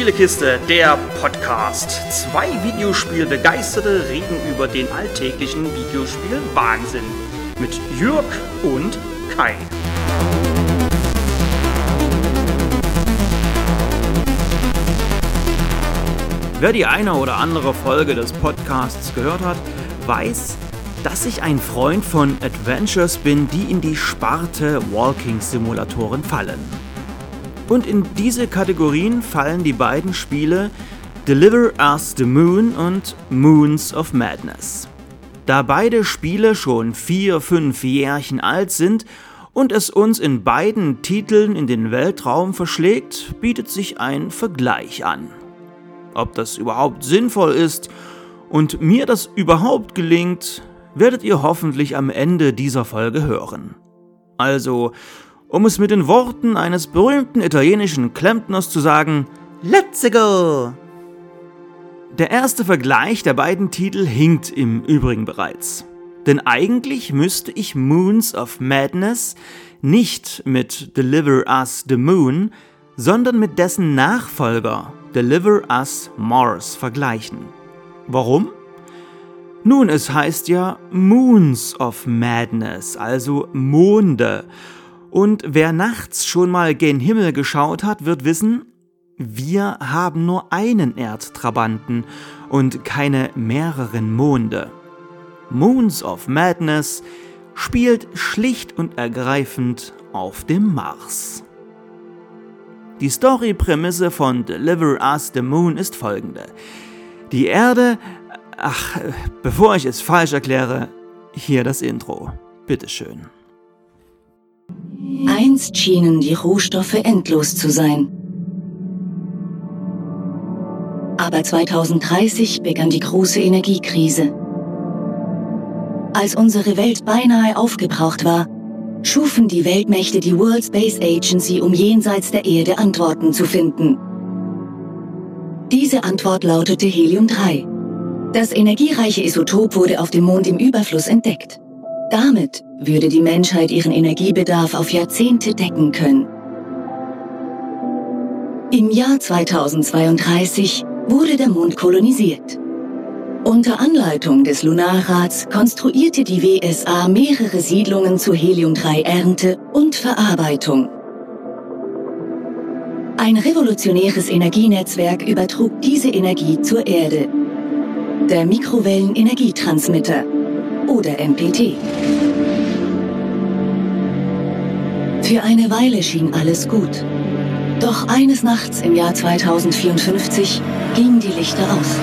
Spielekiste, der Podcast. Zwei Videospielbegeisterte reden über den alltäglichen Videospiel-Wahnsinn. Mit Jürg und Kai. Wer die eine oder andere Folge des Podcasts gehört hat, weiß, dass ich ein Freund von Adventures bin, die in die Sparte Walking-Simulatoren fallen. Und in diese Kategorien fallen die beiden Spiele Deliver Us the Moon und Moons of Madness. Da beide Spiele schon vier, fünf Jährchen alt sind und es uns in beiden Titeln in den Weltraum verschlägt, bietet sich ein Vergleich an. Ob das überhaupt sinnvoll ist und mir das überhaupt gelingt, werdet ihr hoffentlich am Ende dieser Folge hören. Also, um es mit den Worten eines berühmten italienischen Klempners zu sagen, Let's go! Der erste Vergleich der beiden Titel hinkt im Übrigen bereits. Denn eigentlich müsste ich Moons of Madness nicht mit Deliver Us the Moon, sondern mit dessen Nachfolger Deliver Us Mars vergleichen. Warum? Nun, es heißt ja Moons of Madness, also Monde. Und wer nachts schon mal gen Himmel geschaut hat, wird wissen, wir haben nur einen Erdtrabanten und keine mehreren Monde. Moons of Madness spielt schlicht und ergreifend auf dem Mars. Die Story-Prämisse von Deliver Us the Moon ist folgende. Die Erde. Ach, bevor ich es falsch erkläre, hier das Intro. Bitteschön. Einst schienen die Rohstoffe endlos zu sein. Aber 2030 begann die große Energiekrise. Als unsere Welt beinahe aufgebraucht war, schufen die Weltmächte die World Space Agency, um jenseits der Erde Antworten zu finden. Diese Antwort lautete Helium-3. Das energiereiche Isotop wurde auf dem Mond im Überfluss entdeckt. Damit würde die Menschheit ihren Energiebedarf auf Jahrzehnte decken können. Im Jahr 2032 wurde der Mond kolonisiert. Unter Anleitung des Lunarrats konstruierte die WSA mehrere Siedlungen zur Helium-3-Ernte und Verarbeitung. Ein revolutionäres Energienetzwerk übertrug diese Energie zur Erde. Der Mikrowellenenergietransmitter oder MPT. Für eine Weile schien alles gut. Doch eines Nachts im Jahr 2054 gingen die Lichter aus.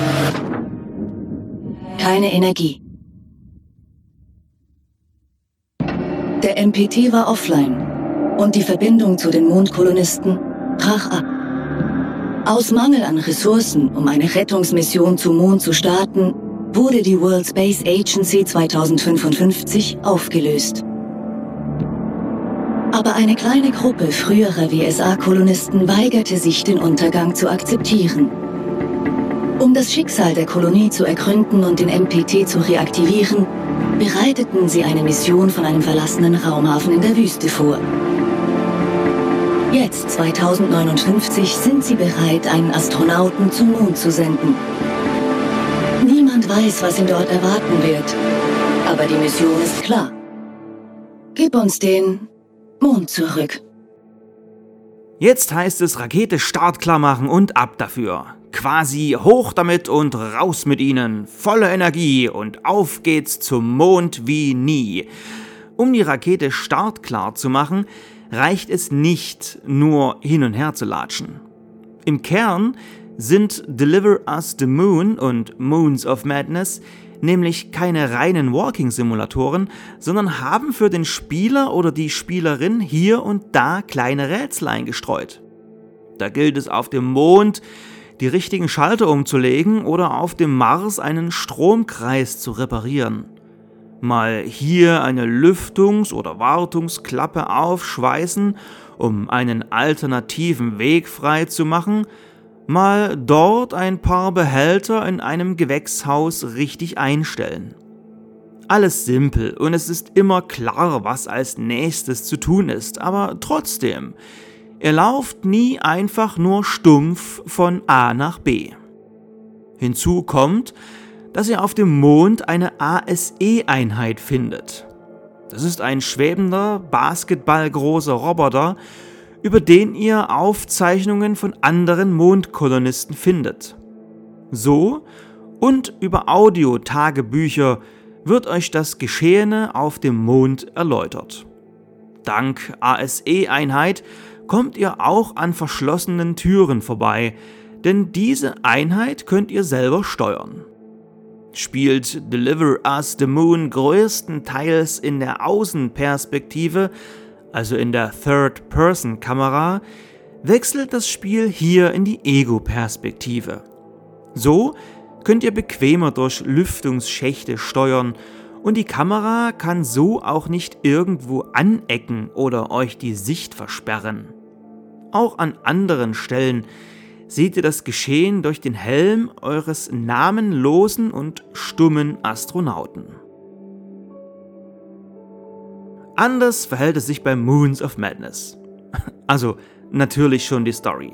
Keine Energie. Der MPT war offline und die Verbindung zu den Mondkolonisten brach ab. Aus Mangel an Ressourcen, um eine Rettungsmission zum Mond zu starten, wurde die World Space Agency 2055 aufgelöst. Aber eine kleine Gruppe früherer WSA-Kolonisten weigerte sich, den Untergang zu akzeptieren. Um das Schicksal der Kolonie zu ergründen und den MPT zu reaktivieren, bereiteten sie eine Mission von einem verlassenen Raumhafen in der Wüste vor. Jetzt, 2059, sind sie bereit, einen Astronauten zum Mond zu senden. Weiß, was ihn dort erwarten wird. Aber die Mission ist klar. Gib uns den Mond zurück. Jetzt heißt es Rakete startklar machen und ab dafür. Quasi hoch damit und raus mit ihnen. Volle Energie und auf geht's zum Mond wie nie. Um die Rakete startklar zu machen, reicht es nicht, nur hin und her zu latschen. Im Kern sind Deliver Us the Moon und Moons of Madness nämlich keine reinen Walking-Simulatoren, sondern haben für den Spieler oder die Spielerin hier und da kleine Rätsel eingestreut. Da gilt es auf dem Mond die richtigen Schalter umzulegen oder auf dem Mars einen Stromkreis zu reparieren. Mal hier eine Lüftungs- oder Wartungsklappe aufschweißen, um einen alternativen Weg frei zu machen, mal dort ein paar Behälter in einem Gewächshaus richtig einstellen. Alles simpel und es ist immer klar, was als nächstes zu tun ist, aber trotzdem, Ihr lauft nie einfach nur stumpf von A nach B. Hinzu kommt, dass ihr auf dem Mond eine ASE-Einheit findet. Das ist ein schwebender, basketballgroßer Roboter, über den ihr Aufzeichnungen von anderen Mondkolonisten findet. So und über Audiotagebücher wird euch das Geschehene auf dem Mond erläutert. Dank ASE-Einheit kommt ihr auch an verschlossenen Türen vorbei, denn diese Einheit könnt ihr selber steuern. Spielt Deliver Us the Moon größtenteils in der Außenperspektive, also in der Third-Person-Kamera, wechselt das Spiel hier in die Ego-Perspektive. So könnt ihr bequemer durch Lüftungsschächte steuern und die Kamera kann so auch nicht irgendwo anecken oder euch die Sicht versperren. Auch an anderen Stellen seht ihr das Geschehen durch den Helm eures namenlosen und stummen Astronauten. Anders verhält es sich bei Moons of Madness. Also natürlich schon die Story.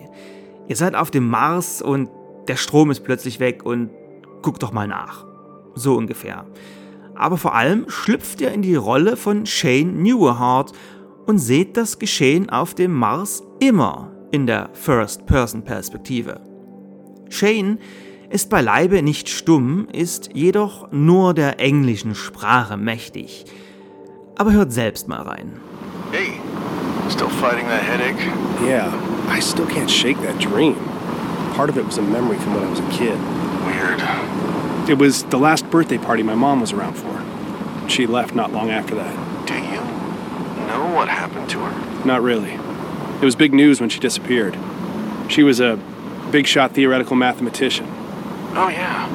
Ihr seid auf dem Mars und der Strom ist plötzlich weg und guckt doch mal nach. So ungefähr. Aber vor allem schlüpft ihr in die Rolle von Shane Newerhart und seht das Geschehen auf dem Mars immer in der First-Person-Perspektive. Shane ist beileibe nicht stumm, ist jedoch nur der englischen Sprache mächtig. Aber hört selbst mal rein. Hey, still fighting that headache? Yeah, I still can't shake that dream. Part of it was a memory from when I was a kid. Weird. It was the last birthday party my mom was around for. She left not long after that. Do you know what happened to her? Not really. It was big news when she disappeared. She was a big shot theoretical mathematician. Oh, yeah.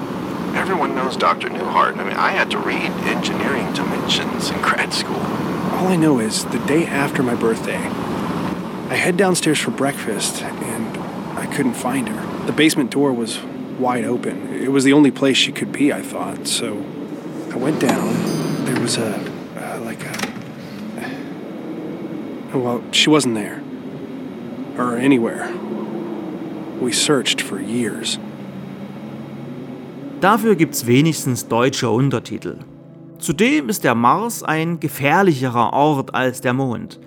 Everyone knows Dr. Newhart. I mean, I had to read engineering dimensions in grad school. All I know is the day after my birthday, I head downstairs for breakfast and I couldn't find her. The basement door was wide open. It was the only place she could be, I thought. So I went down. There was a, uh, like a. Well, she wasn't there. Or anywhere. We searched for years. Dafür gibt's wenigstens deutsche Untertitel. Zudem ist der Mars ein gefährlicherer Ort als der Mond.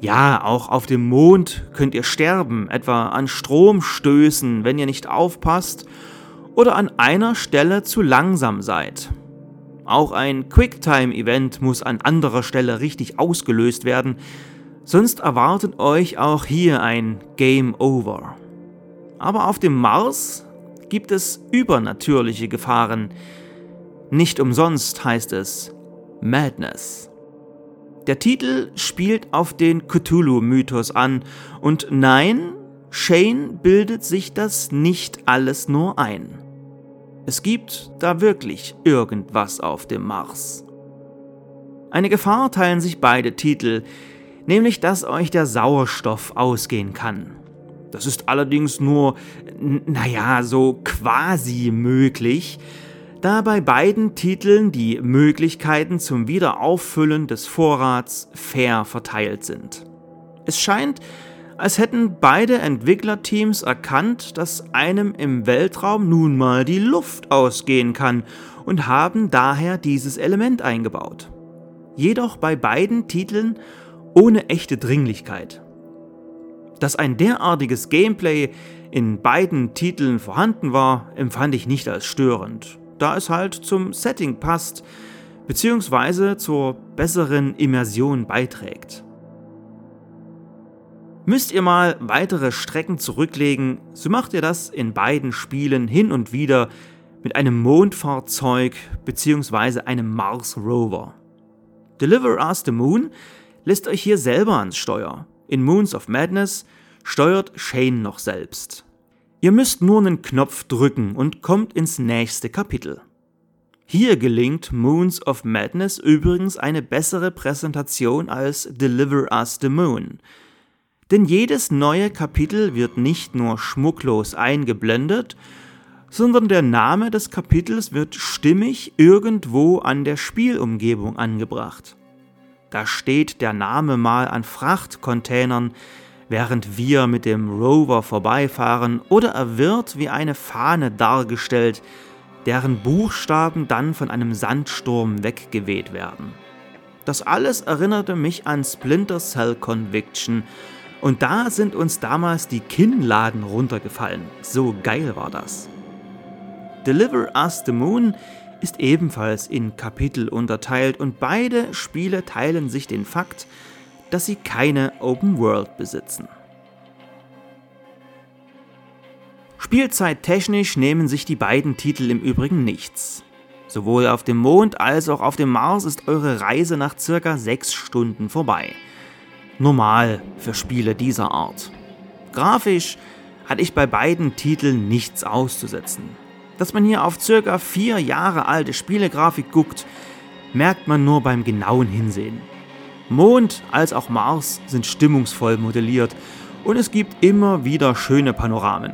Ja, auch auf dem Mond könnt ihr sterben, etwa an Stromstößen, wenn ihr nicht aufpasst oder an einer Stelle zu langsam seid. Auch ein Quicktime-Event muss an anderer Stelle richtig ausgelöst werden, sonst erwartet euch auch hier ein Game Over. Aber auf dem Mars gibt es übernatürliche Gefahren. Nicht umsonst heißt es Madness. Der Titel spielt auf den Cthulhu-Mythos an und nein, Shane bildet sich das nicht alles nur ein. Es gibt da wirklich irgendwas auf dem Mars. Eine Gefahr teilen sich beide Titel, nämlich dass euch der Sauerstoff ausgehen kann. Das ist allerdings nur, naja, so quasi möglich, da bei beiden Titeln die Möglichkeiten zum Wiederauffüllen des Vorrats fair verteilt sind. Es scheint, als hätten beide Entwicklerteams erkannt, dass einem im Weltraum nun mal die Luft ausgehen kann und haben daher dieses Element eingebaut. Jedoch bei beiden Titeln ohne echte Dringlichkeit. Dass ein derartiges Gameplay in beiden Titeln vorhanden war, empfand ich nicht als störend, da es halt zum Setting passt, beziehungsweise zur besseren Immersion beiträgt. Müsst ihr mal weitere Strecken zurücklegen, so macht ihr das in beiden Spielen hin und wieder mit einem Mondfahrzeug bzw. einem Mars Rover. Deliver Us the Moon lässt euch hier selber ans Steuer. In Moons of Madness steuert Shane noch selbst. Ihr müsst nur einen Knopf drücken und kommt ins nächste Kapitel. Hier gelingt Moons of Madness übrigens eine bessere Präsentation als Deliver Us the Moon. Denn jedes neue Kapitel wird nicht nur schmucklos eingeblendet, sondern der Name des Kapitels wird stimmig irgendwo an der Spielumgebung angebracht. Da steht der Name mal an Frachtcontainern, während wir mit dem Rover vorbeifahren, oder er wird wie eine Fahne dargestellt, deren Buchstaben dann von einem Sandsturm weggeweht werden. Das alles erinnerte mich an Splinter Cell Conviction, und da sind uns damals die Kinnladen runtergefallen. So geil war das. Deliver Us the Moon ist ebenfalls in Kapitel unterteilt und beide Spiele teilen sich den Fakt, dass sie keine Open World besitzen. Spielzeittechnisch nehmen sich die beiden Titel im Übrigen nichts. Sowohl auf dem Mond als auch auf dem Mars ist eure Reise nach circa 6 Stunden vorbei. Normal für Spiele dieser Art. Grafisch hatte ich bei beiden Titeln nichts auszusetzen. Dass man hier auf circa 4 Jahre alte Spielegrafik guckt, merkt man nur beim genauen Hinsehen. Mond als auch Mars sind stimmungsvoll modelliert und es gibt immer wieder schöne Panoramen.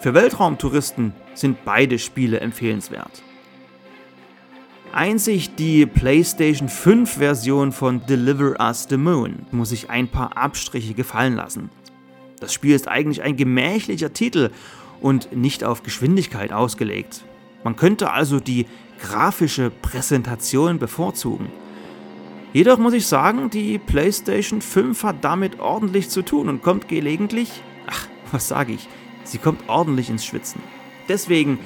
Für Weltraumtouristen sind beide Spiele empfehlenswert. Einzig die PlayStation 5 Version von Deliver Us the Moon muss sich ein paar Abstriche gefallen lassen. Das Spiel ist eigentlich ein gemächlicher Titel und nicht auf Geschwindigkeit ausgelegt. Man könnte also die grafische Präsentation bevorzugen. Jedoch muss ich sagen, die PlayStation 5 hat damit ordentlich zu tun und kommt gelegentlich, ach, was sage ich, sie kommt ordentlich ins Schwitzen. Deswegen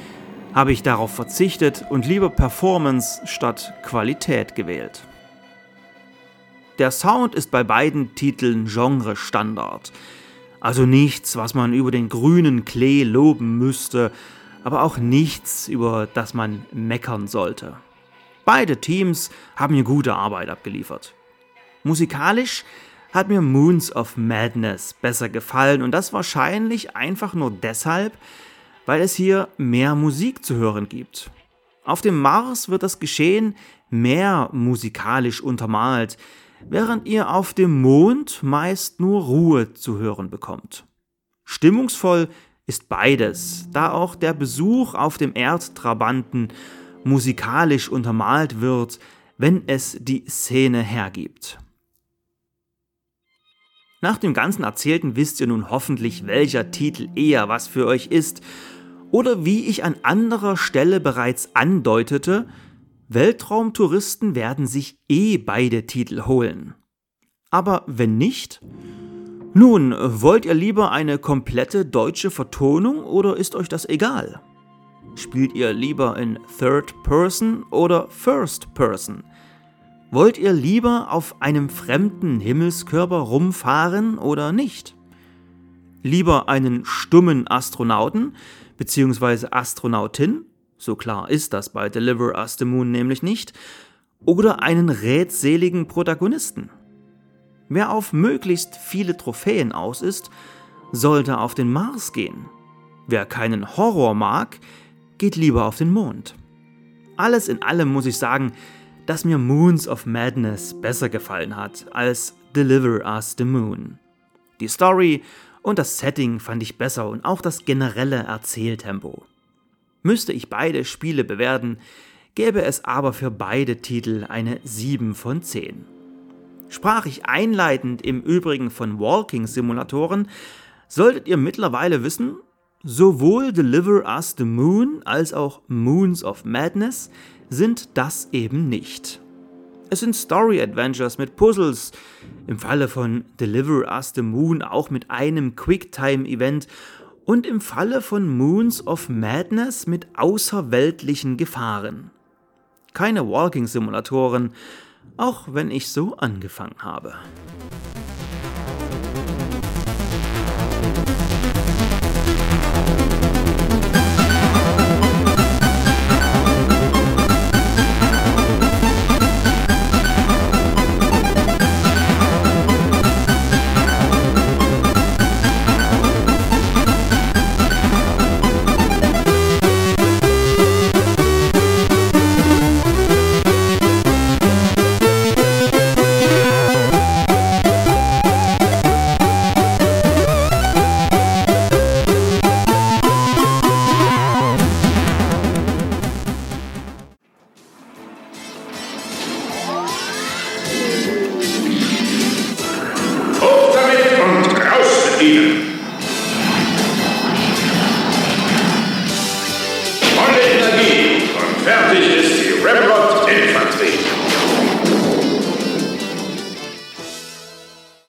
habe ich darauf verzichtet und lieber Performance statt Qualität gewählt. Der Sound ist bei beiden Titeln Genre-Standard. Also nichts, was man über den grünen Klee loben müsste, aber auch nichts, über das man meckern sollte. Beide Teams haben mir gute Arbeit abgeliefert. Musikalisch hat mir Moons of Madness besser gefallen und das wahrscheinlich einfach nur deshalb, weil es hier mehr Musik zu hören gibt. Auf dem Mars wird das Geschehen mehr musikalisch untermalt, während ihr auf dem Mond meist nur Ruhe zu hören bekommt. Stimmungsvoll ist beides, da auch der Besuch auf dem Erdtrabanten musikalisch untermalt wird, wenn es die Szene hergibt. Nach dem ganzen Erzählten wisst ihr nun hoffentlich, welcher Titel eher was für euch ist, oder wie ich an anderer Stelle bereits andeutete, Weltraumtouristen werden sich eh beide Titel holen. Aber wenn nicht? Nun, wollt ihr lieber eine komplette deutsche Vertonung oder ist euch das egal? Spielt ihr lieber in Third Person oder First Person? Wollt ihr lieber auf einem fremden Himmelskörper rumfahren oder nicht? Lieber einen stummen Astronauten bzw. Astronautin, so klar ist das bei Deliver Us the Moon nämlich nicht, oder einen rätseligen Protagonisten? Wer auf möglichst viele Trophäen aus ist, sollte auf den Mars gehen. Wer keinen Horror mag, geht lieber auf den Mond. Alles in allem muss ich sagen, dass mir Moons of Madness besser gefallen hat als Deliver Us the Moon. Die Story und das Setting fand ich besser und auch das generelle Erzähltempo. Müsste ich beide Spiele bewerten, gäbe es aber für beide Titel eine 7 von 10. Sprach ich einleitend im Übrigen von Walking-Simulatoren, solltet ihr mittlerweile wissen, Sowohl Deliver Us the Moon als auch Moons of Madness sind das eben nicht. Es sind Story Adventures mit Puzzles, im Falle von Deliver Us the Moon auch mit einem Quicktime-Event und im Falle von Moons of Madness mit außerweltlichen Gefahren. Keine Walking-Simulatoren, auch wenn ich so angefangen habe.